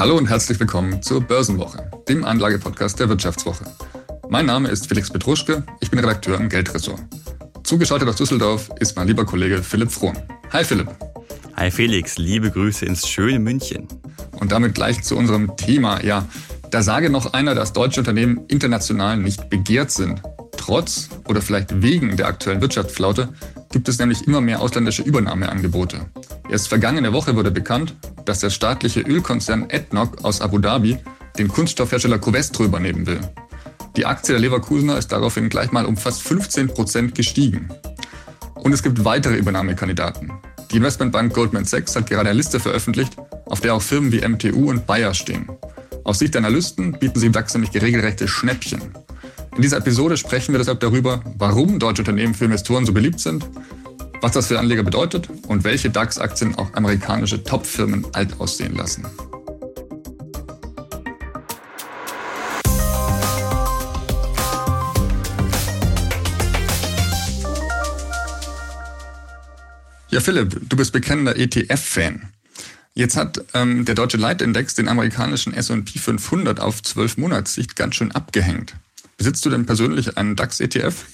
Hallo und herzlich willkommen zur Börsenwoche, dem Anlagepodcast der Wirtschaftswoche. Mein Name ist Felix Petruschke, ich bin Redakteur im Geldressort. Zugeschaltet aus Düsseldorf ist mein lieber Kollege Philipp Frohn. Hi Philipp. Hi Felix, liebe Grüße ins schöne München. Und damit gleich zu unserem Thema. Ja, da sage noch einer, dass deutsche Unternehmen international nicht begehrt sind. Trotz oder vielleicht wegen der aktuellen Wirtschaftsflaute gibt es nämlich immer mehr ausländische Übernahmeangebote. Erst vergangene Woche wurde bekannt, dass der staatliche Ölkonzern ADNOC aus Abu Dhabi den Kunststoffhersteller Covestro übernehmen will. Die Aktie der Leverkusener ist daraufhin gleich mal um fast 15 Prozent gestiegen. Und es gibt weitere Übernahmekandidaten. Die Investmentbank Goldman Sachs hat gerade eine Liste veröffentlicht, auf der auch Firmen wie MTU und Bayer stehen. Aus Sicht der Analysten bieten sie im DAX nämlich regelrechte Schnäppchen. In dieser Episode sprechen wir deshalb darüber, warum deutsche Unternehmen für Investoren so beliebt sind, was das für Anleger bedeutet und welche DAX-Aktien auch amerikanische Top-Firmen alt aussehen lassen. Ja, Philipp, du bist bekennender ETF-Fan. Jetzt hat ähm, der deutsche Leitindex den amerikanischen S&P 500 auf 12 Monatssicht ganz schön abgehängt. Besitzt du denn persönlich einen DAX-ETF?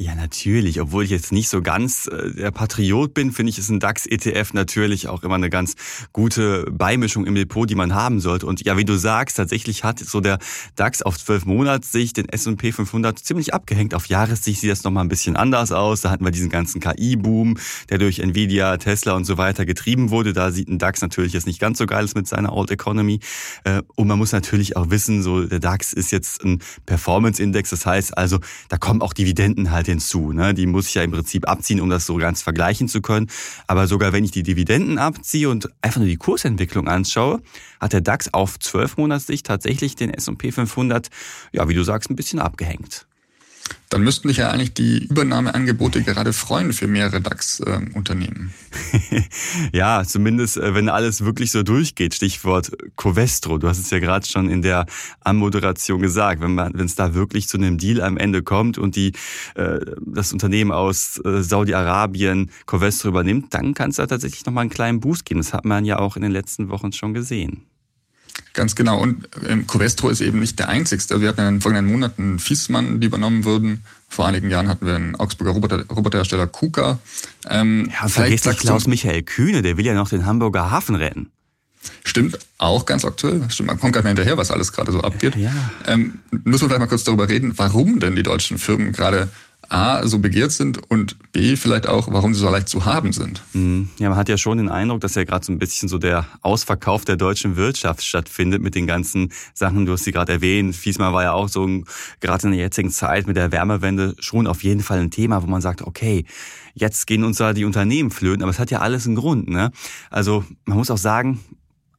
Ja, natürlich. Obwohl ich jetzt nicht so ganz äh, der Patriot bin, finde ich, ist ein DAX-ETF natürlich auch immer eine ganz gute Beimischung im Depot, die man haben sollte. Und ja, wie du sagst, tatsächlich hat so der DAX auf zwölf Monatssicht den S&P 500 ziemlich abgehängt. Auf Jahressicht sieht das nochmal ein bisschen anders aus. Da hatten wir diesen ganzen KI-Boom, der durch Nvidia, Tesla und so weiter getrieben wurde. Da sieht ein DAX natürlich jetzt nicht ganz so geil aus mit seiner Old Economy. Äh, und man muss natürlich auch wissen, so der DAX ist jetzt ein Performance-Index. Das heißt also, da kommen auch Dividenden halt hinzu. Ne? Die muss ich ja im Prinzip abziehen, um das so ganz vergleichen zu können. Aber sogar wenn ich die Dividenden abziehe und einfach nur die Kursentwicklung anschaue, hat der DAX auf 12 Monatssicht tatsächlich den S&P 500, ja, wie du sagst, ein bisschen abgehängt dann müssten sich ja eigentlich die Übernahmeangebote gerade freuen für mehrere DAX-Unternehmen. ja, zumindest äh, wenn alles wirklich so durchgeht. Stichwort Covestro. Du hast es ja gerade schon in der Anmoderation gesagt. Wenn man, wenn es da wirklich zu einem Deal am Ende kommt und die äh, das Unternehmen aus äh, Saudi-Arabien Covestro übernimmt, dann kann es da tatsächlich nochmal einen kleinen Boost geben. Das hat man ja auch in den letzten Wochen schon gesehen. Ganz genau. Und ähm, Covestro ist eben nicht der einzigste. Wir hatten in den folgenden Monaten Fiesmann, die übernommen wurden. Vor einigen Jahren hatten wir einen Augsburger Roboter, Roboterhersteller KUKA. Ähm, ja, vergiss nicht Klaus-Michael Kühne, der will ja noch den Hamburger Hafen retten. Stimmt, auch ganz aktuell. Stimmt, man kommt nicht mehr hinterher, was alles gerade so abgeht. Ja. Ähm, müssen wir vielleicht mal kurz darüber reden, warum denn die deutschen Firmen gerade A, so begehrt sind und B, vielleicht auch, warum sie so leicht zu haben sind. Mhm. Ja, man hat ja schon den Eindruck, dass ja gerade so ein bisschen so der Ausverkauf der deutschen Wirtschaft stattfindet mit den ganzen Sachen, du hast sie gerade erwähnt. Fiesmann war ja auch so gerade in der jetzigen Zeit mit der Wärmewende schon auf jeden Fall ein Thema, wo man sagt, okay, jetzt gehen uns da die Unternehmen flöten, aber es hat ja alles einen Grund. Ne? Also man muss auch sagen,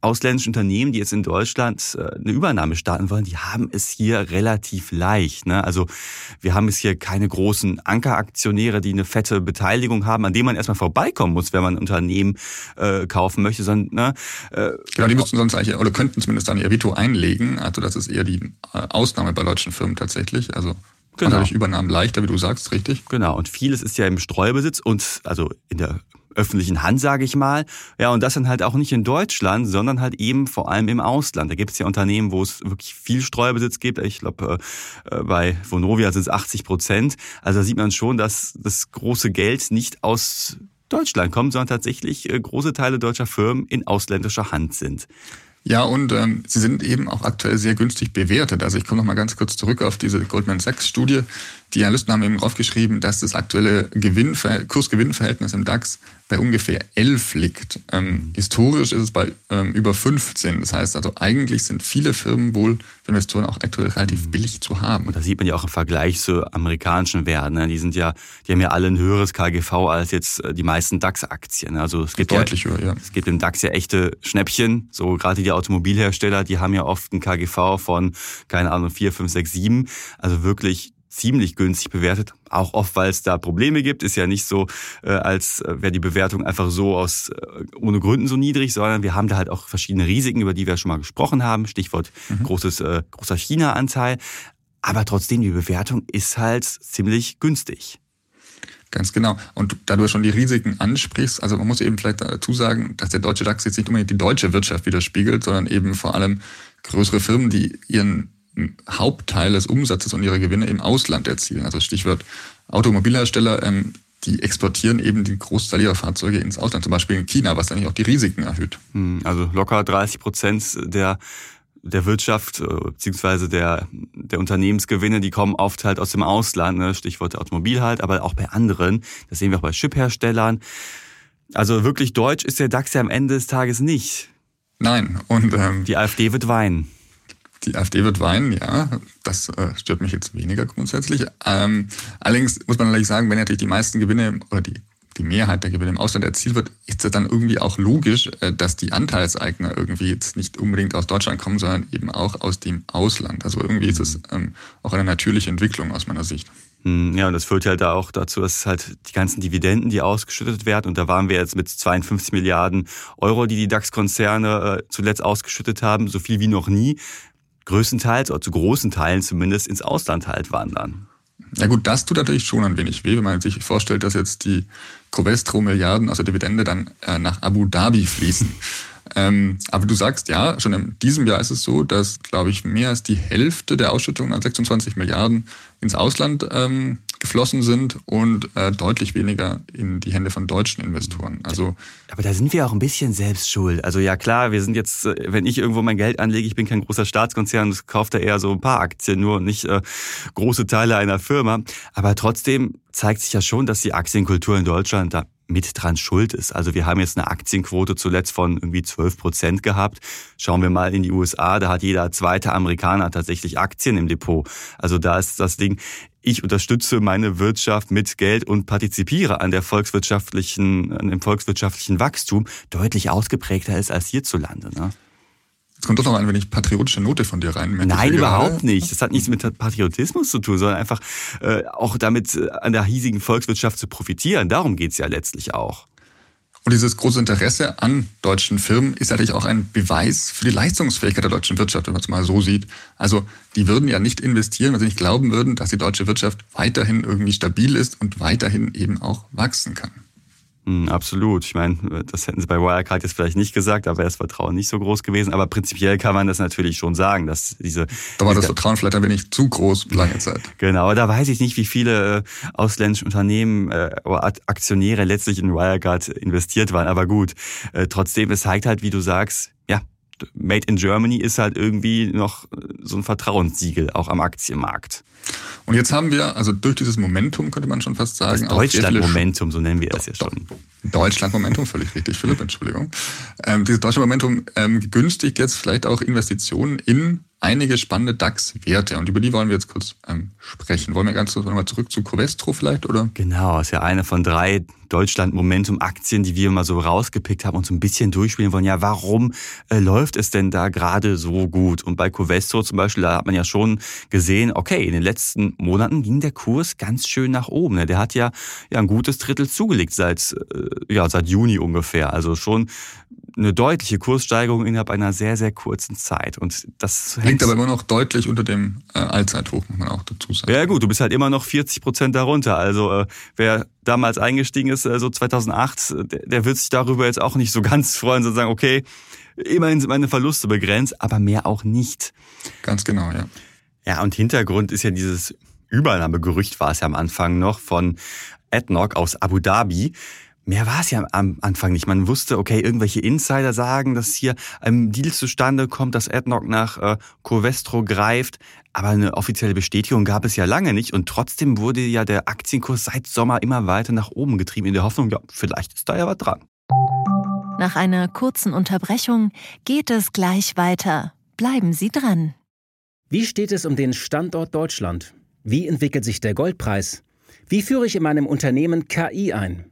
ausländische Unternehmen, die jetzt in Deutschland äh, eine Übernahme starten wollen, die haben es hier relativ leicht. Ne? Also wir haben es hier keine großen Ankeraktionäre, die eine fette Beteiligung haben, an denen man erstmal vorbeikommen muss, wenn man ein Unternehmen äh, kaufen möchte. Sondern, ne, äh, genau, die müssten sonst eigentlich, oder könnten zumindest dann ihr Veto einlegen. Also das ist eher die äh, Ausnahme bei deutschen Firmen tatsächlich. Also Genau. Und dadurch Übernahmen leichter, wie du sagst, richtig? Genau. Und vieles ist ja im Streubesitz und also in der öffentlichen Hand, sage ich mal. Ja, und das dann halt auch nicht in Deutschland, sondern halt eben vor allem im Ausland. Da gibt es ja Unternehmen, wo es wirklich viel Streubesitz gibt. Ich glaube, äh, äh, bei Vonovia sind es 80 Prozent. Also da sieht man schon, dass das große Geld nicht aus Deutschland kommt, sondern tatsächlich äh, große Teile deutscher Firmen in ausländischer Hand sind. Ja, und ähm, sie sind eben auch aktuell sehr günstig bewertet. Also ich komme noch mal ganz kurz zurück auf diese Goldman Sachs Studie. Die Analysten haben eben draufgeschrieben, dass das aktuelle Kursgewinnverhältnis im DAX bei ungefähr 11 liegt. Ähm, historisch ist es bei ähm, über 15. Das heißt also, eigentlich sind viele Firmen wohl für Investoren auch aktuell relativ billig zu haben. Und da sieht man ja auch im Vergleich zu amerikanischen Werten. Ne? Die sind ja, die haben ja alle ein höheres KGV als jetzt äh, die meisten DAX-Aktien. Also es gibt Deutlich ja, höher, ja. Es gibt im DAX ja echte Schnäppchen. So gerade die Automobilhersteller, die haben ja oft ein KGV von, keine Ahnung, 4, 5, 6, 7. Also wirklich ziemlich günstig bewertet. Auch oft, weil es da Probleme gibt. Ist ja nicht so, äh, als äh, wäre die Bewertung einfach so aus äh, ohne Gründen so niedrig, sondern wir haben da halt auch verschiedene Risiken, über die wir schon mal gesprochen haben. Stichwort mhm. großes, äh, großer China-Anteil. Aber trotzdem, die Bewertung ist halt ziemlich günstig. Ganz genau. Und da du schon die Risiken ansprichst, also man muss eben vielleicht dazu sagen, dass der deutsche DAX jetzt nicht unbedingt die deutsche Wirtschaft widerspiegelt, sondern eben vor allem größere Firmen, die ihren Hauptteil des Umsatzes und ihrer Gewinne im Ausland erzielen. Also Stichwort Automobilhersteller, ähm, die exportieren eben den Großteil ihrer Fahrzeuge ins Ausland, zum Beispiel in China, was dann auch die Risiken erhöht. Hm, also locker 30 Prozent der der Wirtschaft äh, beziehungsweise der, der Unternehmensgewinne, die kommen oft halt aus dem Ausland, ne? Stichwort Automobil halt, aber auch bei anderen. Das sehen wir auch bei Chipherstellern. Also wirklich deutsch ist der DAX ja am Ende des Tages nicht. Nein. Und ähm, die AfD wird weinen. Die AfD wird weinen, ja. Das äh, stört mich jetzt weniger grundsätzlich. Ähm, allerdings muss man natürlich sagen, wenn natürlich die meisten Gewinne oder die die Mehrheit der Gewinne im Ausland erzielt wird, ist es dann irgendwie auch logisch, äh, dass die Anteilseigner irgendwie jetzt nicht unbedingt aus Deutschland kommen, sondern eben auch aus dem Ausland. Also irgendwie ist es ähm, auch eine natürliche Entwicklung aus meiner Sicht. Hm, ja, und das führt halt da auch dazu, dass halt die ganzen Dividenden, die ausgeschüttet werden, und da waren wir jetzt mit 52 Milliarden Euro, die die DAX-Konzerne äh, zuletzt ausgeschüttet haben, so viel wie noch nie, größtenteils oder zu großen Teilen zumindest ins Ausland halt wandern. Ja gut, das tut natürlich schon ein wenig weh, wenn man sich vorstellt, dass jetzt die Covestro-Milliarden aus der Dividende dann äh, nach Abu Dhabi fließen. ähm, aber du sagst, ja, schon in diesem Jahr ist es so, dass, glaube ich, mehr als die Hälfte der Ausschüttungen an 26 Milliarden ins Ausland ähm, geflossen sind und äh, deutlich weniger in die Hände von deutschen Investoren. Also aber da sind wir auch ein bisschen selbst schuld. Also ja klar, wir sind jetzt, äh, wenn ich irgendwo mein Geld anlege, ich bin kein großer Staatskonzern, das kauft da eher so ein paar Aktien, nur nicht äh, große Teile einer Firma. Aber trotzdem zeigt sich ja schon, dass die Aktienkultur in Deutschland da mit dran schuld ist. Also wir haben jetzt eine Aktienquote zuletzt von irgendwie 12 Prozent gehabt. Schauen wir mal in die USA, da hat jeder zweite Amerikaner tatsächlich Aktien im Depot. Also da ist das Ding, ich unterstütze meine Wirtschaft mit Geld und partizipiere an der volkswirtschaftlichen, an dem volkswirtschaftlichen Wachstum deutlich ausgeprägter ist als hierzulande. Ne? Jetzt kommt doch noch ein wenig patriotische Note von dir rein. Nein, überhaupt nicht. Das hat nichts mit Patriotismus zu tun, sondern einfach äh, auch damit äh, an der hiesigen Volkswirtschaft zu profitieren. Darum geht's ja letztlich auch. Und dieses große Interesse an deutschen Firmen ist natürlich auch ein Beweis für die Leistungsfähigkeit der deutschen Wirtschaft, wenn man es mal so sieht. Also die würden ja nicht investieren, wenn sie nicht glauben würden, dass die deutsche Wirtschaft weiterhin irgendwie stabil ist und weiterhin eben auch wachsen kann. Mm, absolut. Ich meine, das hätten sie bei Wirecard jetzt vielleicht nicht gesagt, da wäre das Vertrauen nicht so groß gewesen. Aber prinzipiell kann man das natürlich schon sagen, dass diese. Da war das Vertrauen vielleicht ein wenig zu groß lange Zeit. Genau, da weiß ich nicht, wie viele äh, ausländische Unternehmen äh, oder Aktionäre letztlich in Wirecard investiert waren. Aber gut, äh, trotzdem, es zeigt halt, wie du sagst, Made in Germany ist halt irgendwie noch so ein Vertrauenssiegel auch am Aktienmarkt. Und jetzt haben wir, also durch dieses Momentum könnte man schon fast sagen. Das Deutschland-Momentum, so nennen wir es ja schon. Deutschland-Momentum, völlig richtig, Philipp, Entschuldigung. Ähm, dieses Deutschland-Momentum ähm, begünstigt jetzt vielleicht auch Investitionen in einige spannende DAX-Werte und über die wollen wir jetzt kurz ähm, sprechen. Wollen wir ganz kurz nochmal zurück zu Covestro vielleicht, oder? Genau, ist ja eine von drei Deutschland-Momentum-Aktien, die wir mal so rausgepickt haben und so ein bisschen durchspielen wollen. Ja, warum äh, läuft es denn da gerade so gut? Und bei Covestro zum Beispiel, da hat man ja schon gesehen, okay, in den letzten Monaten ging der Kurs ganz schön nach oben. Ne? Der hat ja, ja ein gutes Drittel zugelegt seit, äh, ja, seit Juni ungefähr. Also schon eine deutliche Kurssteigerung innerhalb einer sehr, sehr kurzen Zeit. Und das liegt aber immer noch deutlich unter dem äh, Allzeithoch, muss man auch dazu sagen. Ja gut, du bist halt immer noch 40 Prozent darunter. Also äh, wer damals eingestiegen ist, äh, so 2008, der, der wird sich darüber jetzt auch nicht so ganz freuen, sondern sagen, okay, immerhin sind meine Verluste begrenzt, aber mehr auch nicht. Ganz genau, ja. Ja, und Hintergrund ist ja dieses Übernahmegerücht, war es ja am Anfang noch, von AdNoc aus Abu Dhabi. Mehr war es ja am Anfang nicht. Man wusste, okay, irgendwelche Insider sagen, dass hier ein Deal zustande kommt, dass AdNoc nach äh, Covestro greift. Aber eine offizielle Bestätigung gab es ja lange nicht. Und trotzdem wurde ja der Aktienkurs seit Sommer immer weiter nach oben getrieben, in der Hoffnung, ja, vielleicht ist da ja was dran. Nach einer kurzen Unterbrechung geht es gleich weiter. Bleiben Sie dran. Wie steht es um den Standort Deutschland? Wie entwickelt sich der Goldpreis? Wie führe ich in meinem Unternehmen KI ein?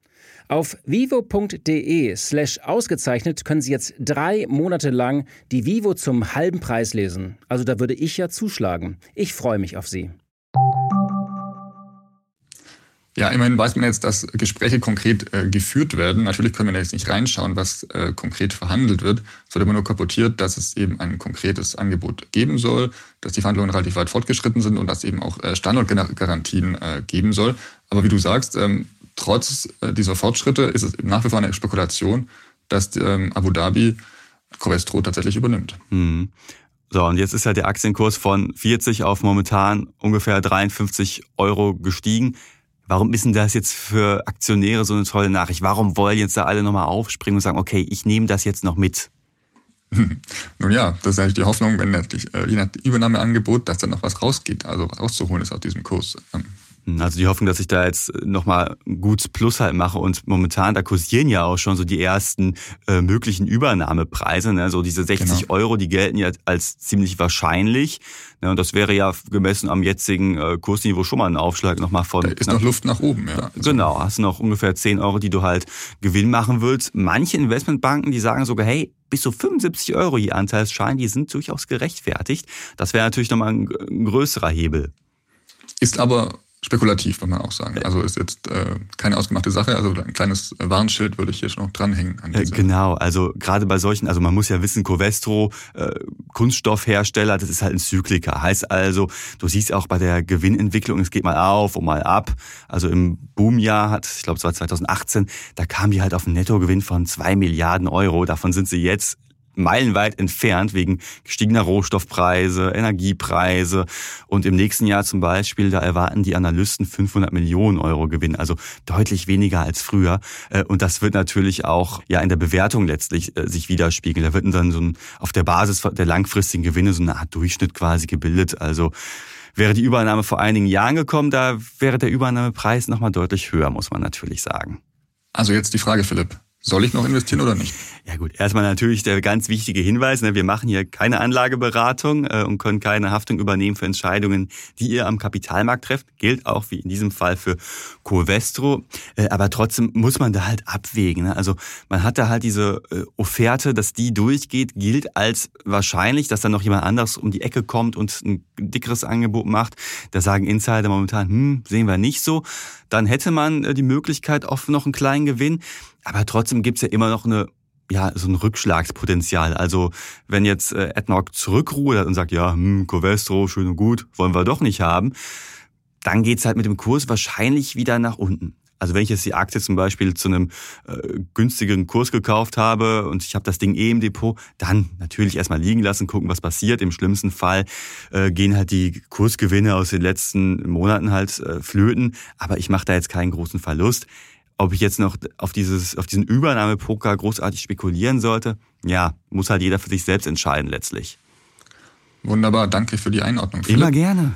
Auf vivo.de slash ausgezeichnet können Sie jetzt drei Monate lang die Vivo zum halben Preis lesen. Also da würde ich ja zuschlagen. Ich freue mich auf Sie. Ja, immerhin weiß man jetzt, dass Gespräche konkret äh, geführt werden. Natürlich können wir jetzt nicht reinschauen, was äh, konkret verhandelt wird. Es wird immer nur kapportiert, dass es eben ein konkretes Angebot geben soll, dass die Verhandlungen relativ weit fortgeschritten sind und dass eben auch äh, Standortgarantien äh, geben soll. Aber wie du sagst, ähm, trotz äh, dieser Fortschritte ist es nach wie vor eine Spekulation, dass ähm, Abu Dhabi Covestro tatsächlich übernimmt. Mhm. So, und jetzt ist ja der Aktienkurs von 40 auf momentan ungefähr 53 Euro gestiegen. Warum ist denn das jetzt für Aktionäre so eine tolle Nachricht? Warum wollen jetzt da alle nochmal aufspringen und sagen, okay, ich nehme das jetzt noch mit? Nun ja, das ist eigentlich die Hoffnung, wenn natürlich äh, je nach Übernahmeangebot, dass da noch was rausgeht, also rauszuholen ist aus diesem Kurs. Also die Hoffnung, dass ich da jetzt nochmal ein gutes Plus halt mache und momentan, da kursieren ja auch schon so die ersten äh, möglichen Übernahmepreise. Ne? So diese 60 genau. Euro, die gelten ja als ziemlich wahrscheinlich. Ne? Und das wäre ja gemessen am jetzigen äh, Kursniveau schon mal ein Aufschlag nochmal von... Da ist noch Luft nach oben, ja. Genau, hast du noch ungefähr 10 Euro, die du halt Gewinn machen willst. Manche Investmentbanken, die sagen sogar, hey, bis zu 75 Euro je Anteilsschein, die sind durchaus gerechtfertigt. Das wäre natürlich nochmal ein, ein größerer Hebel. Ist aber spekulativ, muss man auch sagen. Also ist jetzt äh, keine ausgemachte Sache. Also ein kleines Warnschild würde ich hier schon noch dranhängen. An äh, genau, also gerade bei solchen, also man muss ja wissen, Covestro, äh, Kunststoffhersteller, das ist halt ein Zykliker. Heißt also, du siehst auch bei der Gewinnentwicklung, es geht mal auf und mal ab. Also im Boomjahr hat, ich glaube es war 2018, da kam die halt auf einen Nettogewinn von zwei Milliarden Euro. Davon sind sie jetzt meilenweit entfernt wegen gestiegener Rohstoffpreise, Energiepreise. Und im nächsten Jahr zum Beispiel, da erwarten die Analysten 500 Millionen Euro Gewinn, also deutlich weniger als früher. Äh, und das wird natürlich auch ja in der Bewertung letztlich äh, sich widerspiegeln. Da wird dann so ein, auf der Basis der langfristigen Gewinne so eine Art Durchschnitt quasi gebildet. Also wäre die Übernahme vor einigen Jahren gekommen, da wäre der Übernahmepreis nochmal deutlich höher, muss man natürlich sagen. Also jetzt die Frage, Philipp. Soll ich noch investieren oder nicht? Ja gut, erstmal natürlich der ganz wichtige Hinweis, ne, wir machen hier keine Anlageberatung äh, und können keine Haftung übernehmen für Entscheidungen, die ihr am Kapitalmarkt trefft. Gilt auch wie in diesem Fall für Covestro. Äh, aber trotzdem muss man da halt abwägen. Ne? Also man hat da halt diese äh, Offerte, dass die durchgeht, gilt als wahrscheinlich, dass dann noch jemand anderes um die Ecke kommt und ein dickeres Angebot macht. Da sagen Insider momentan, hm, sehen wir nicht so. Dann hätte man äh, die Möglichkeit auf noch einen kleinen Gewinn. Aber trotzdem gibt's ja immer noch eine ja, so ein Rückschlagspotenzial. Also wenn jetzt äh, AdNoc zurückrudert und sagt, ja, hm, Covestro, schön und gut, wollen wir doch nicht haben, dann geht's halt mit dem Kurs wahrscheinlich wieder nach unten. Also wenn ich jetzt die Aktie zum Beispiel zu einem äh, günstigen Kurs gekauft habe und ich habe das Ding eh im Depot, dann natürlich erstmal liegen lassen, gucken, was passiert. Im schlimmsten Fall äh, gehen halt die Kursgewinne aus den letzten Monaten halt äh, flöten, aber ich mache da jetzt keinen großen Verlust. Ob ich jetzt noch auf, dieses, auf diesen Übernahmepoker großartig spekulieren sollte, ja, muss halt jeder für sich selbst entscheiden letztlich. Wunderbar, danke für die Einordnung. Philipp. Immer gerne.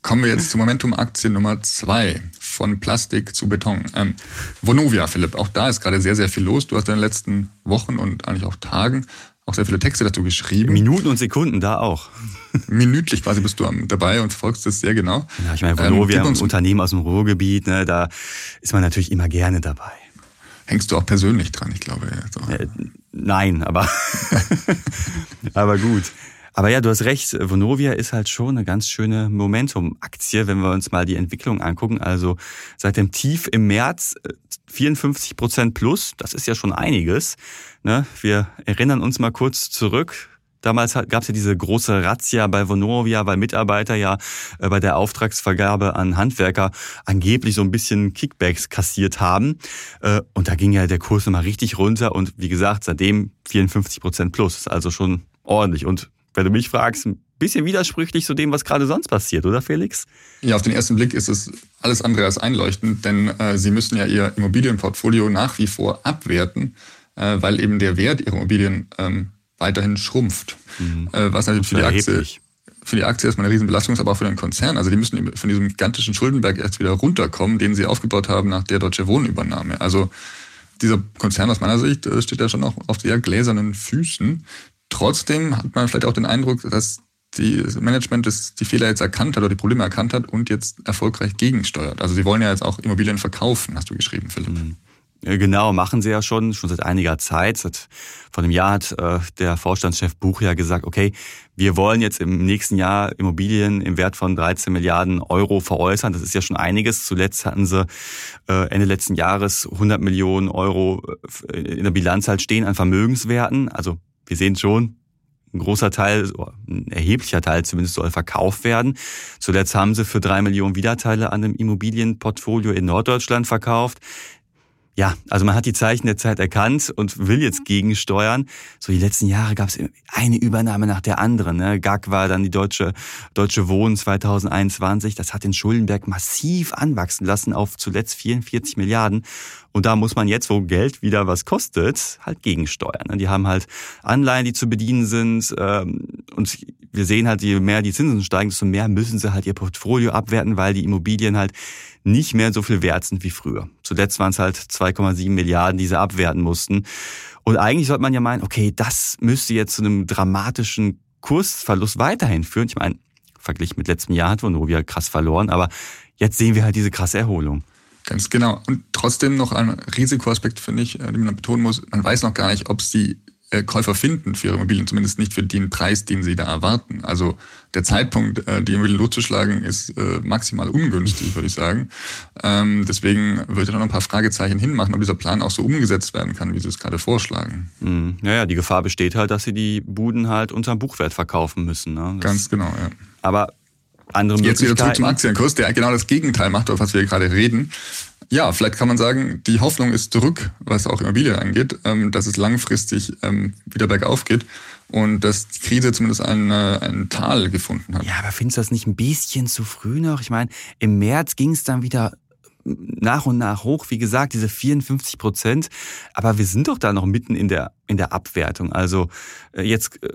Kommen wir jetzt zur Momentum-Aktie Nummer zwei von Plastik zu Beton. Ähm, Vonovia, Philipp, auch da ist gerade sehr, sehr viel los. Du hast in den letzten Wochen und eigentlich auch Tagen auch sehr viele Texte dazu geschrieben. Minuten und Sekunden, da auch. Minütlich quasi bist du dabei und verfolgst das sehr genau. Ja, ich meine, Vonovia, ähm, ein Unternehmen aus dem Ruhrgebiet, ne, da ist man natürlich immer gerne dabei. Hängst du auch persönlich dran, ich glaube. So. Äh, nein, aber, aber gut. Aber ja, du hast recht, Vonovia ist halt schon eine ganz schöne Momentum-Aktie, wenn wir uns mal die Entwicklung angucken. Also seit dem Tief im März 54 äh, Prozent plus, das ist ja schon einiges. Ne? Wir erinnern uns mal kurz zurück. Damals gab es ja diese große Razzia bei Vonovia, weil Mitarbeiter ja äh, bei der Auftragsvergabe an Handwerker angeblich so ein bisschen Kickbacks kassiert haben. Äh, und da ging ja der Kurs nochmal richtig runter und wie gesagt, seitdem 54 Prozent plus. Also schon ordentlich. Und wenn du mich fragst, ein bisschen widersprüchlich zu dem, was gerade sonst passiert, oder Felix? Ja, auf den ersten Blick ist es alles andere als einleuchtend, denn äh, sie müssen ja ihr Immobilienportfolio nach wie vor abwerten, äh, weil eben der Wert ihrer Immobilien ähm, weiterhin schrumpft. Mhm. Äh, was natürlich für die Aktie für die Aktie erstmal eine Riesenbelastung ist, aber auch für den Konzern. Also die müssen von diesem gigantischen Schuldenberg erst wieder runterkommen, den sie aufgebaut haben nach der Deutsche Wohnübernahme. Also dieser Konzern aus meiner Sicht äh, steht ja schon noch auf sehr gläsernen Füßen. Trotzdem hat man vielleicht auch den Eindruck, dass das Management das, die Fehler jetzt erkannt hat oder die Probleme erkannt hat und jetzt erfolgreich gegensteuert. Also sie wollen ja jetzt auch Immobilien verkaufen, hast du geschrieben, Philipp. Mhm. Genau, machen sie ja schon, schon seit einiger Zeit. Seit, vor einem Jahr hat äh, der Vorstandschef Buch ja gesagt, okay, wir wollen jetzt im nächsten Jahr Immobilien im Wert von 13 Milliarden Euro veräußern. Das ist ja schon einiges. Zuletzt hatten sie äh, Ende letzten Jahres 100 Millionen Euro äh, in der Bilanz halt stehen an Vermögenswerten. Also wir sehen schon, ein großer Teil, ein erheblicher Teil zumindest soll verkauft werden. Zuletzt haben sie für drei Millionen Wiederteile an einem Immobilienportfolio in Norddeutschland verkauft ja, also man hat die Zeichen der Zeit erkannt und will jetzt gegensteuern. So die letzten Jahre gab es eine Übernahme nach der anderen. Ne? GAG war dann die deutsche deutsche Wohnen 2021. Das hat den Schuldenberg massiv anwachsen lassen auf zuletzt 44 Milliarden. Und da muss man jetzt, wo Geld wieder was kostet, halt gegensteuern. Ne? Die haben halt Anleihen, die zu bedienen sind. Ähm, und wir sehen halt, je mehr die Zinsen steigen, desto mehr müssen sie halt ihr Portfolio abwerten, weil die Immobilien halt nicht mehr so viel wert sind wie früher. Zuletzt waren es halt 2,7 Milliarden, die sie abwerten mussten. Und eigentlich sollte man ja meinen, okay, das müsste jetzt zu einem dramatischen Kursverlust weiterhin führen. Ich meine, verglichen mit letztem Jahr hat Vonovia krass verloren, aber jetzt sehen wir halt diese krasse Erholung. Ganz genau. Und trotzdem noch ein Risikoaspekt, finde ich, äh, den man betonen muss. Man weiß noch gar nicht, ob sie äh, Käufer finden für ihre Immobilien, zumindest nicht für den Preis, den sie da erwarten. Also der Zeitpunkt, äh, die Immobilien loszuschlagen, ist maximal ungünstig, würde ich sagen. Ähm, deswegen würde ich da noch ein paar Fragezeichen hinmachen, ob dieser Plan auch so umgesetzt werden kann, wie Sie es gerade vorschlagen. Mhm. Naja, die Gefahr besteht halt, dass Sie die Buden halt unter Buchwert verkaufen müssen. Ne? Ganz genau, ja. Aber andere Jetzt wieder zurück zum Aktienkurs, der genau das Gegenteil macht, auf was wir gerade reden. Ja, vielleicht kann man sagen, die Hoffnung ist zurück, was auch Immobilien angeht, ähm, dass es langfristig ähm, wieder bergauf geht und dass die Krise zumindest ein, ein Tal gefunden hat. Ja, aber findest du das nicht ein bisschen zu früh noch? Ich meine, im März ging es dann wieder nach und nach hoch, wie gesagt, diese 54 Prozent. Aber wir sind doch da noch mitten in der, in der Abwertung. Also äh, jetzt äh,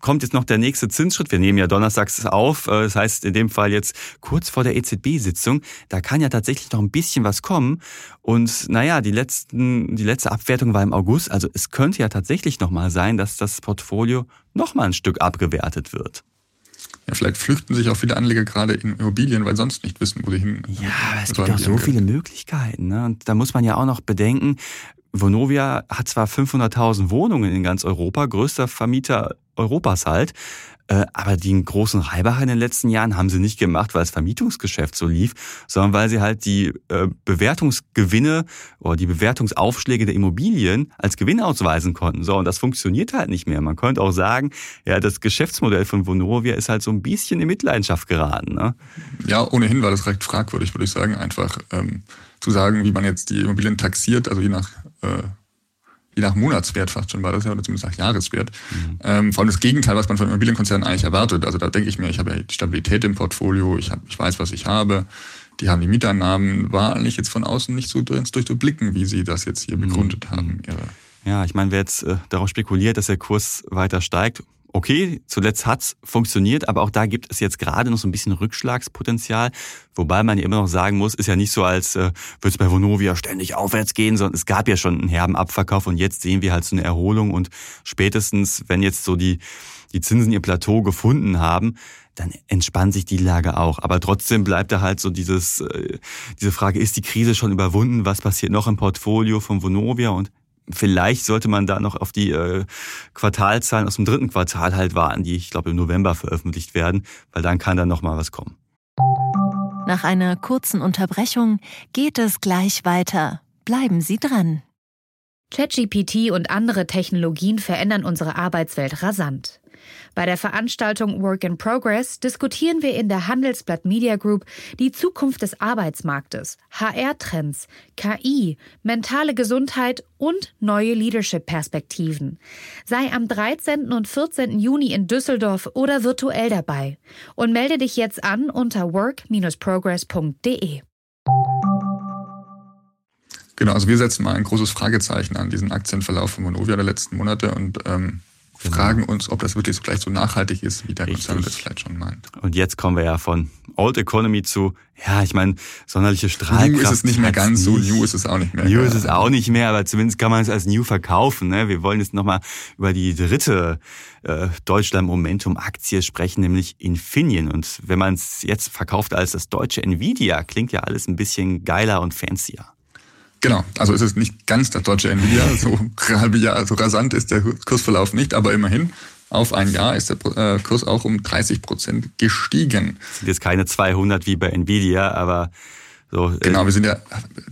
kommt jetzt noch der nächste Zinsschritt. Wir nehmen ja donnerstags auf. Äh, das heißt, in dem Fall jetzt kurz vor der EZB-Sitzung. Da kann ja tatsächlich noch ein bisschen was kommen. Und naja, die, letzten, die letzte Abwertung war im August. Also es könnte ja tatsächlich nochmal sein, dass das Portfolio nochmal ein Stück abgewertet wird. Ja, vielleicht flüchten sich auch viele Anleger gerade in Immobilien, weil sonst nicht wissen, wo sie hin. Ja, aber es gibt auch so viele Möglichkeiten. Ne? Und da muss man ja auch noch bedenken, Vonovia hat zwar 500.000 Wohnungen in ganz Europa, größter Vermieter Europas halt, äh, aber den großen Reibach in den letzten Jahren haben sie nicht gemacht, weil das Vermietungsgeschäft so lief, sondern weil sie halt die äh, Bewertungsgewinne oder die Bewertungsaufschläge der Immobilien als Gewinn ausweisen konnten. So, und das funktioniert halt nicht mehr. Man könnte auch sagen, ja, das Geschäftsmodell von Vonovia ist halt so ein bisschen in Mitleidenschaft geraten. Ne? Ja, ohnehin war das recht fragwürdig, würde ich sagen, einfach ähm, zu sagen, wie man jetzt die Immobilien taxiert, also je nach äh, je nach Monatswert fast schon war das ja, oder zumindest nach Jahreswert. Mhm. Ähm, vor allem das Gegenteil, was man von Immobilienkonzernen eigentlich erwartet. Also da denke ich mir, ich habe ja die Stabilität im Portfolio, ich, hab, ich weiß, was ich habe, die haben die Mieteinnahmen, war eigentlich jetzt von außen nicht so durchzublicken, wie sie das jetzt hier mhm. begründet haben. Ihre ja, ich meine, wer jetzt äh, darauf spekuliert, dass der Kurs weiter steigt, okay, zuletzt hat's funktioniert, aber auch da gibt es jetzt gerade noch so ein bisschen Rückschlagspotenzial. Wobei man ja immer noch sagen muss, ist ja nicht so, als äh, würde es bei Vonovia ständig aufwärts gehen, sondern es gab ja schon einen herben Abverkauf und jetzt sehen wir halt so eine Erholung und spätestens, wenn jetzt so die, die Zinsen ihr Plateau gefunden haben, dann entspannt sich die Lage auch. Aber trotzdem bleibt da halt so dieses, äh, diese Frage, ist die Krise schon überwunden? Was passiert noch im Portfolio von Vonovia? Und Vielleicht sollte man da noch auf die äh, Quartalzahlen aus dem dritten Quartal halt warten, die ich glaube im November veröffentlicht werden, weil dann kann da noch mal was kommen. Nach einer kurzen Unterbrechung geht es gleich weiter. Bleiben Sie dran. ChatGPT und andere Technologien verändern unsere Arbeitswelt rasant. Bei der Veranstaltung Work in Progress diskutieren wir in der Handelsblatt Media Group die Zukunft des Arbeitsmarktes, HR-Trends, KI, mentale Gesundheit und neue Leadership-Perspektiven. Sei am 13. und 14. Juni in Düsseldorf oder virtuell dabei und melde dich jetzt an unter work-progress.de. Genau, also wir setzen mal ein großes Fragezeichen an diesen Aktienverlauf von Monovia der letzten Monate und ähm. Fragen uns, ob das wirklich so gleich so nachhaltig ist, wie der Richtig. Konzern das vielleicht schon meint. Und jetzt kommen wir ja von Old Economy zu, ja, ich meine, sonderliche Strahlkraft. New ist es nicht mehr ganz so, New ist es auch nicht mehr. New ist es auch nicht mehr, aber zumindest kann man es als New verkaufen. Ne? Wir wollen jetzt nochmal über die dritte äh, Deutschland-Momentum-Aktie sprechen, nämlich Infineon. Und wenn man es jetzt verkauft als das deutsche Nvidia, klingt ja alles ein bisschen geiler und fancier. Genau, also es ist nicht ganz das deutsche Nvidia, so, so rasant ist der Kursverlauf nicht, aber immerhin auf ein Jahr ist der äh, Kurs auch um 30 Prozent gestiegen. Das sind jetzt keine 200 wie bei Nvidia, aber so. Äh, genau, wir sind ja,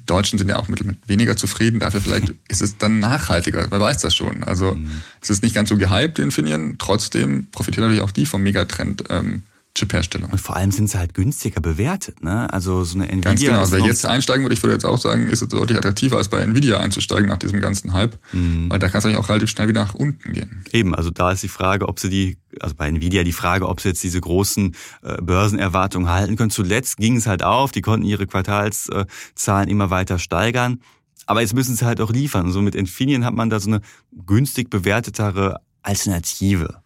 Deutschen sind ja auch mit, mit weniger zufrieden. Dafür vielleicht ist es dann nachhaltiger. Wer weiß das schon. Also mhm. es ist nicht ganz so gehypt, Infineon. Trotzdem profitiert natürlich auch die vom Megatrend ähm, Chip-Herstellung. Und vor allem sind sie halt günstiger bewertet. Ne? Also so eine Nvidia. Ganz genau. Also wer jetzt einsteigen würde, ich würde jetzt auch sagen, ist es deutlich attraktiver als bei Nvidia einzusteigen nach diesem ganzen Hype, mhm. weil da kann es eigentlich auch relativ schnell wieder nach unten gehen. Eben, also da ist die Frage, ob sie die, also bei Nvidia die Frage, ob sie jetzt diese großen äh, Börsenerwartungen halten können. Zuletzt ging es halt auf, die konnten ihre Quartalszahlen immer weiter steigern. Aber jetzt müssen sie halt auch liefern. Und so mit Infineon hat man da so eine günstig bewertetere Alternative.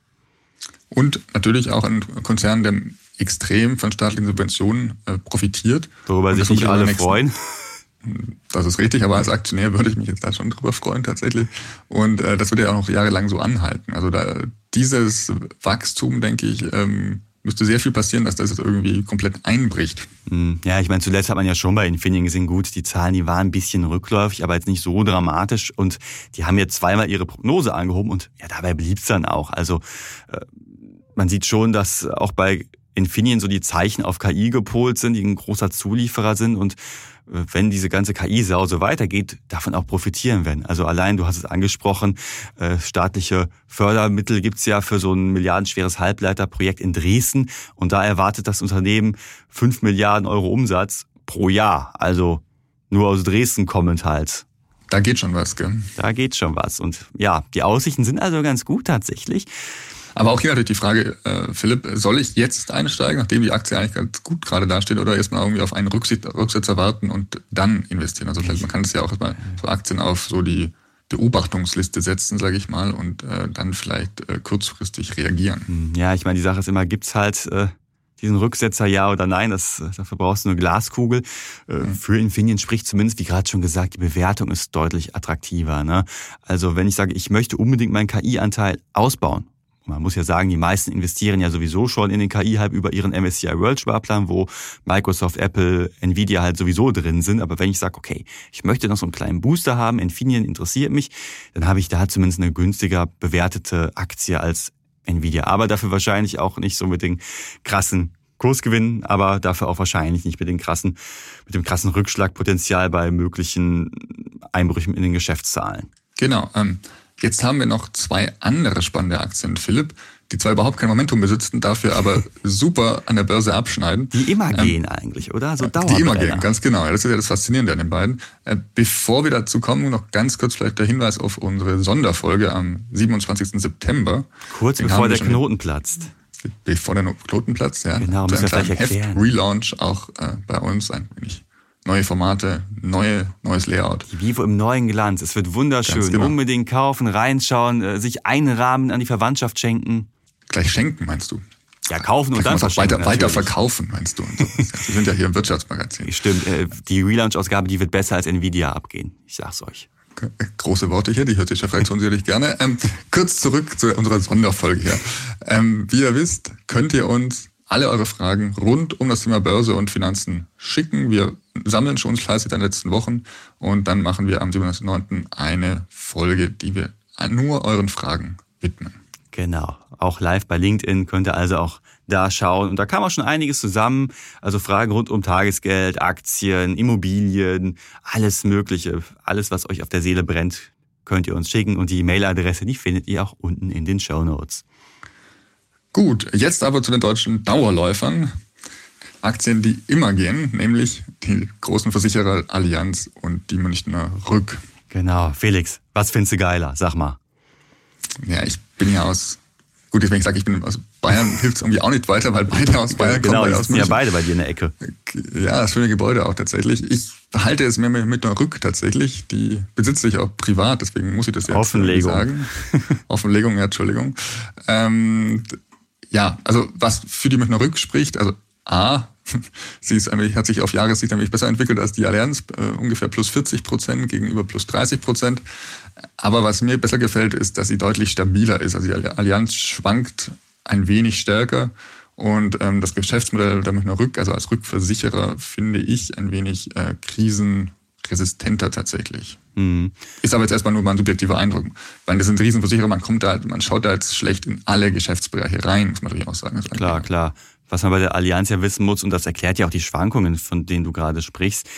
Und natürlich auch ein Konzern, der extrem von staatlichen Subventionen äh, profitiert. Worüber sich nicht alle nächsten, freuen. Das ist richtig, aber als Aktionär würde ich mich jetzt da schon drüber freuen tatsächlich. Und äh, das wird ja auch noch jahrelang so anhalten. Also da dieses Wachstum, denke ich, ähm, müsste sehr viel passieren, dass das jetzt irgendwie komplett einbricht. Hm, ja, ich meine, zuletzt hat man ja schon bei Infineon gesehen, gut, die Zahlen, die waren ein bisschen rückläufig, aber jetzt nicht so dramatisch. Und die haben jetzt zweimal ihre Prognose angehoben und ja, dabei blieb es dann auch. Also äh, man sieht schon, dass auch bei Infineon so die Zeichen auf KI gepolt sind, die ein großer Zulieferer sind und äh, wenn diese ganze KI-Sau so weitergeht, davon auch profitieren werden. Also allein, du hast es angesprochen, äh, staatliche Fördermittel gibt's ja für so ein milliardenschweres Halbleiterprojekt in Dresden und da erwartet das Unternehmen fünf Milliarden Euro Umsatz pro Jahr. Also nur aus Dresden kommend halt. Da geht schon was, gell? Da geht schon was. Und ja, die Aussichten sind also ganz gut tatsächlich. Aber auch hier natürlich die Frage, äh, Philipp, soll ich jetzt einsteigen, nachdem die Aktie eigentlich ganz gut gerade dasteht, oder erstmal irgendwie auf einen Rücksetzer warten und dann investieren? Also vielleicht, man kann es ja auch erstmal so Aktien auf so die Beobachtungsliste setzen, sage ich mal, und äh, dann vielleicht äh, kurzfristig reagieren. Hm, ja, ich meine, die Sache ist immer, gibt's halt äh, diesen Rücksetzer ja oder nein? Das, dafür brauchst du eine Glaskugel. Äh. Für Infineon spricht zumindest, wie gerade schon gesagt, die Bewertung ist deutlich attraktiver. Ne? Also wenn ich sage, ich möchte unbedingt meinen KI-Anteil ausbauen, man muss ja sagen, die meisten investieren ja sowieso schon in den KI-Hype über ihren MSCI World Sparplan, wo Microsoft, Apple, Nvidia halt sowieso drin sind. Aber wenn ich sage, okay, ich möchte noch so einen kleinen Booster haben, Infineon interessiert mich, dann habe ich da zumindest eine günstiger bewertete Aktie als Nvidia. Aber dafür wahrscheinlich auch nicht so mit den krassen Kursgewinnen, aber dafür auch wahrscheinlich nicht mit den krassen, mit dem krassen Rückschlagpotenzial bei möglichen Einbrüchen in den Geschäftszahlen. Genau. Ähm Jetzt haben wir noch zwei andere spannende Aktien, Philipp, die zwar überhaupt kein Momentum besitzen, dafür aber super an der Börse abschneiden. Die immer ähm, gehen eigentlich, oder? So Die immer gehen, ganz genau. Das ist ja das Faszinierende an den beiden. Äh, bevor wir dazu kommen, noch ganz kurz vielleicht der Hinweis auf unsere Sonderfolge am 27. September. Kurz den bevor der Knoten platzt. Bevor der Knoten platzt, ja. Genau, müssen wir vielleicht erklären. Relaunch auch äh, bei uns ein wenig neue Formate, neue, neues Layout. Die Vivo im neuen Glanz. Es wird wunderschön. Genau. Unbedingt kaufen, reinschauen, äh, sich einrahmen, an die Verwandtschaft schenken. Gleich schenken, meinst du? Ja, kaufen und dann auch weiter, weiter verkaufen, meinst du? Wir sind ja hier im Wirtschaftsmagazin. Stimmt, äh, die Relaunch-Ausgabe, die wird besser als Nvidia abgehen. Ich sag's euch. Große Worte hier, die hört die Chefredaktion sicherlich gerne. Ähm, kurz zurück zu unserer Sonderfolge hier. Ähm, wie ihr wisst, könnt ihr uns alle eure Fragen rund um das Thema Börse und Finanzen schicken. Wir sammeln schon fleißig in den letzten Wochen und dann machen wir am 27.09. eine Folge, die wir nur euren Fragen widmen. Genau. Auch live bei LinkedIn könnt ihr also auch da schauen. Und da kam auch schon einiges zusammen. Also Fragen rund um Tagesgeld, Aktien, Immobilien, alles Mögliche. Alles, was euch auf der Seele brennt, könnt ihr uns schicken. Und die E-Mail-Adresse, die findet ihr auch unten in den Show Notes. Gut, jetzt aber zu den deutschen Dauerläufern. Aktien, die immer gehen, nämlich die großen Versicherer Allianz und die Münchner Rück. Genau. Felix, was findest du geiler? Sag mal. Ja, ich bin ja aus, gut, wenn ich sage, ich bin aus Bayern, hilft es irgendwie auch nicht weiter, weil beide aus Bayern genau, kommen. Genau, sind ja beide bei dir in der Ecke. Ja, das schöne Gebäude auch tatsächlich. Ich halte es mir mit einer Rück tatsächlich. Die besitze ich auch privat, deswegen muss ich das jetzt Offenlegung. sagen. Offenlegung, ja, Entschuldigung. Ähm, ja, also was für die Münchner Rück spricht, also A, sie ist eigentlich, hat sich auf Jahressicht nämlich besser entwickelt als die Allianz, äh, ungefähr plus 40 Prozent gegenüber plus 30 Prozent. Aber was mir besser gefällt, ist, dass sie deutlich stabiler ist. Also die Allianz schwankt ein wenig stärker und ähm, das Geschäftsmodell der Münchner Rück, also als Rückversicherer, finde ich ein wenig äh, krisen resistenter tatsächlich. Mhm. Ist aber jetzt erstmal nur mein subjektiver Eindruck. Weil das sind Riesenversicherer, man kommt da, man schaut da jetzt schlecht in alle Geschäftsbereiche rein, muss man natürlich auch sagen. Klar, klar. Was man bei der Allianz ja wissen muss, und das erklärt ja auch die Schwankungen, von denen du gerade sprichst,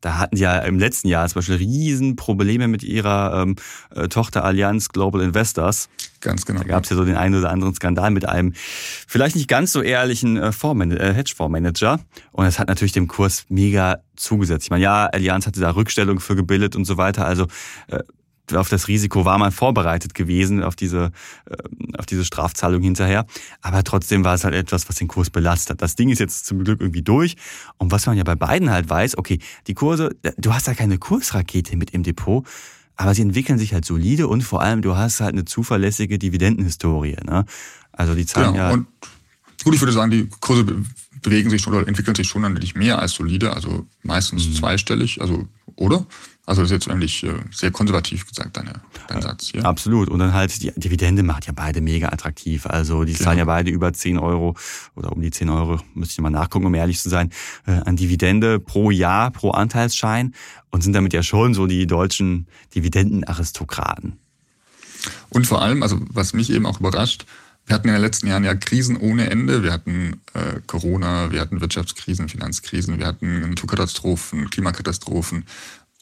da hatten die ja im letzten Jahr zum Beispiel Riesenprobleme mit ihrer ähm, äh, Tochter Allianz Global Investors. Ganz genau. Da gab es ja so den einen oder anderen Skandal mit einem vielleicht nicht ganz so ehrlichen äh, äh, Hedgefondsmanager. Und das hat natürlich dem Kurs mega zugesetzt. Ich meine, ja, Allianz hatte da Rückstellung für gebildet und so weiter. Also äh, auf das Risiko war man vorbereitet gewesen, auf diese, äh, auf diese Strafzahlung hinterher. Aber trotzdem war es halt etwas, was den Kurs belastet hat. Das Ding ist jetzt zum Glück irgendwie durch. Und was man ja bei beiden halt weiß, okay, die Kurse, du hast da keine Kursrakete mit im Depot, aber sie entwickeln sich halt solide und vor allem du hast halt eine zuverlässige Dividendenhistorie. Ne? Also die zahlen ja. ja und gut, ich würde sagen, die Kurse bewegen sich schon oder entwickeln sich schon natürlich mehr als solide, also meistens mhm. zweistellig, also oder? Also das ist jetzt eigentlich äh, sehr konservativ gesagt, deine, dein Satz. Ja. Absolut. Und dann halt die Dividende macht ja beide mega attraktiv. Also die zahlen ja beide über 10 Euro oder um die 10 Euro, müsste ich mal nachgucken, um ehrlich zu sein, äh, an Dividende pro Jahr, pro Anteilsschein und sind damit ja schon so die deutschen Dividendenaristokraten. Und vor allem, also was mich eben auch überrascht, wir hatten in den letzten Jahren ja Krisen ohne Ende. Wir hatten äh, Corona, wir hatten Wirtschaftskrisen, Finanzkrisen, wir hatten Naturkatastrophen, Klimakatastrophen.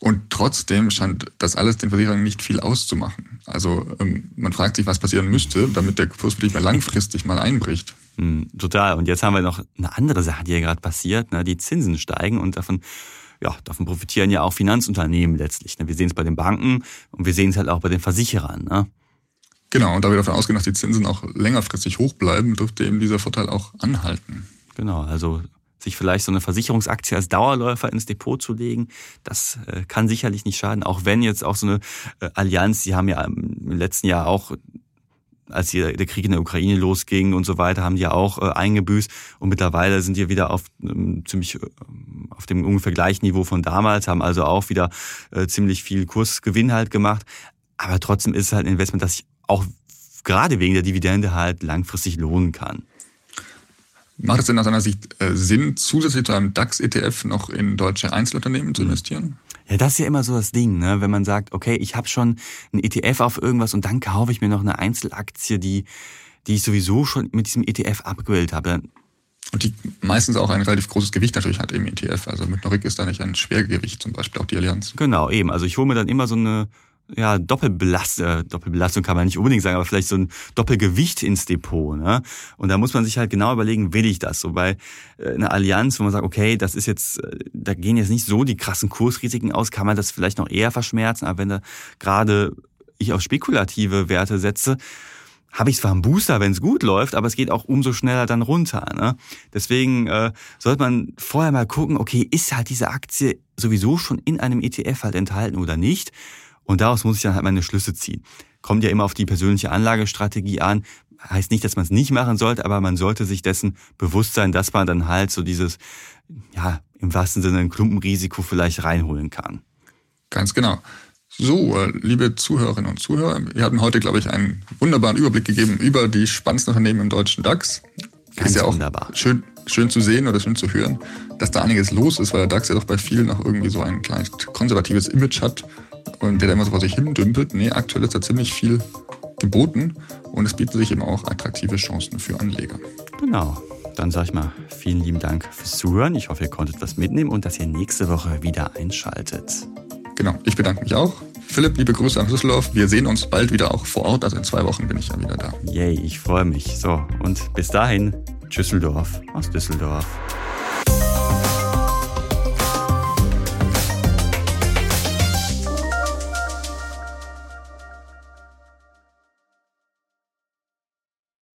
Und trotzdem scheint das alles den Versicherern nicht viel auszumachen. Also ähm, man fragt sich, was passieren müsste, damit der Kurs wirklich mal langfristig mal einbricht. Mm, total. Und jetzt haben wir noch eine andere Sache, die ja gerade passiert. Ne? Die Zinsen steigen und davon, ja, davon profitieren ja auch Finanzunternehmen letztlich. Ne? Wir sehen es bei den Banken und wir sehen es halt auch bei den Versicherern. Ne? Genau, und da wir davon ausgehen, dass die Zinsen auch längerfristig hoch bleiben, dürfte eben dieser Vorteil auch anhalten. Genau, also sich vielleicht so eine Versicherungsaktie als Dauerläufer ins Depot zu legen, das äh, kann sicherlich nicht schaden. Auch wenn jetzt auch so eine äh, Allianz, die haben ja im letzten Jahr auch als der Krieg in der Ukraine losging und so weiter, haben die ja auch äh, eingebüßt und mittlerweile sind die wieder auf ähm, ziemlich auf dem ungefähr gleichen Niveau von damals, haben also auch wieder ziemlich viel Kursgewinn halt gemacht. Aber trotzdem ist es halt ein Investment, das sich auch gerade wegen der Dividende halt langfristig lohnen kann. Macht es denn aus deiner Sicht äh, Sinn, zusätzlich zu einem DAX-ETF noch in deutsche Einzelunternehmen zu mhm. investieren? Ja, das ist ja immer so das Ding, ne? wenn man sagt, okay, ich habe schon ein ETF auf irgendwas und dann kaufe ich mir noch eine Einzelaktie, die, die ich sowieso schon mit diesem ETF abgebildet habe. Und die meistens auch ein relativ großes Gewicht natürlich hat im ETF. Also mit Norik ist da nicht ein Schwergewicht, zum Beispiel auch die Allianz. Genau, eben. Also ich hole mir dann immer so eine ja, Doppelbelastung, äh, Doppelbelastung kann man nicht unbedingt sagen, aber vielleicht so ein Doppelgewicht ins Depot. Ne? Und da muss man sich halt genau überlegen, will ich das? So bei äh, einer Allianz, wo man sagt, okay, das ist jetzt, äh, da gehen jetzt nicht so die krassen Kursrisiken aus, kann man das vielleicht noch eher verschmerzen, aber wenn da gerade ich auf spekulative Werte setze, habe ich zwar einen Booster, wenn es gut läuft, aber es geht auch umso schneller dann runter. Ne? Deswegen äh, sollte man vorher mal gucken, okay, ist halt diese Aktie sowieso schon in einem ETF halt enthalten oder nicht? Und daraus muss ich dann halt meine Schlüsse ziehen. Kommt ja immer auf die persönliche Anlagestrategie an. Heißt nicht, dass man es nicht machen sollte, aber man sollte sich dessen bewusst sein, dass man dann halt so dieses, ja, im wahrsten Sinne ein Klumpenrisiko vielleicht reinholen kann. Ganz genau. So, äh, liebe Zuhörerinnen und Zuhörer, wir haben heute, glaube ich, einen wunderbaren Überblick gegeben über die spannendsten Unternehmen im deutschen DAX. Ganz ist ja auch wunderbar. Schön, schön zu sehen oder schön zu hören, dass da einiges los ist, weil der DAX ja doch bei vielen noch irgendwie so ein kleines konservatives Image hat und der da immer so vor sich hin dümpelt. Nee, aktuell ist da ziemlich viel geboten und es bieten sich eben auch attraktive Chancen für Anleger. Genau. Dann sage ich mal vielen lieben Dank fürs Zuhören. Ich hoffe, ihr konntet was mitnehmen und dass ihr nächste Woche wieder einschaltet. Genau, ich bedanke mich auch. Philipp, liebe Grüße an Düsseldorf. Wir sehen uns bald wieder auch vor Ort. Also in zwei Wochen bin ich ja wieder da. Yay, ich freue mich. So, und bis dahin, Düsseldorf aus Düsseldorf.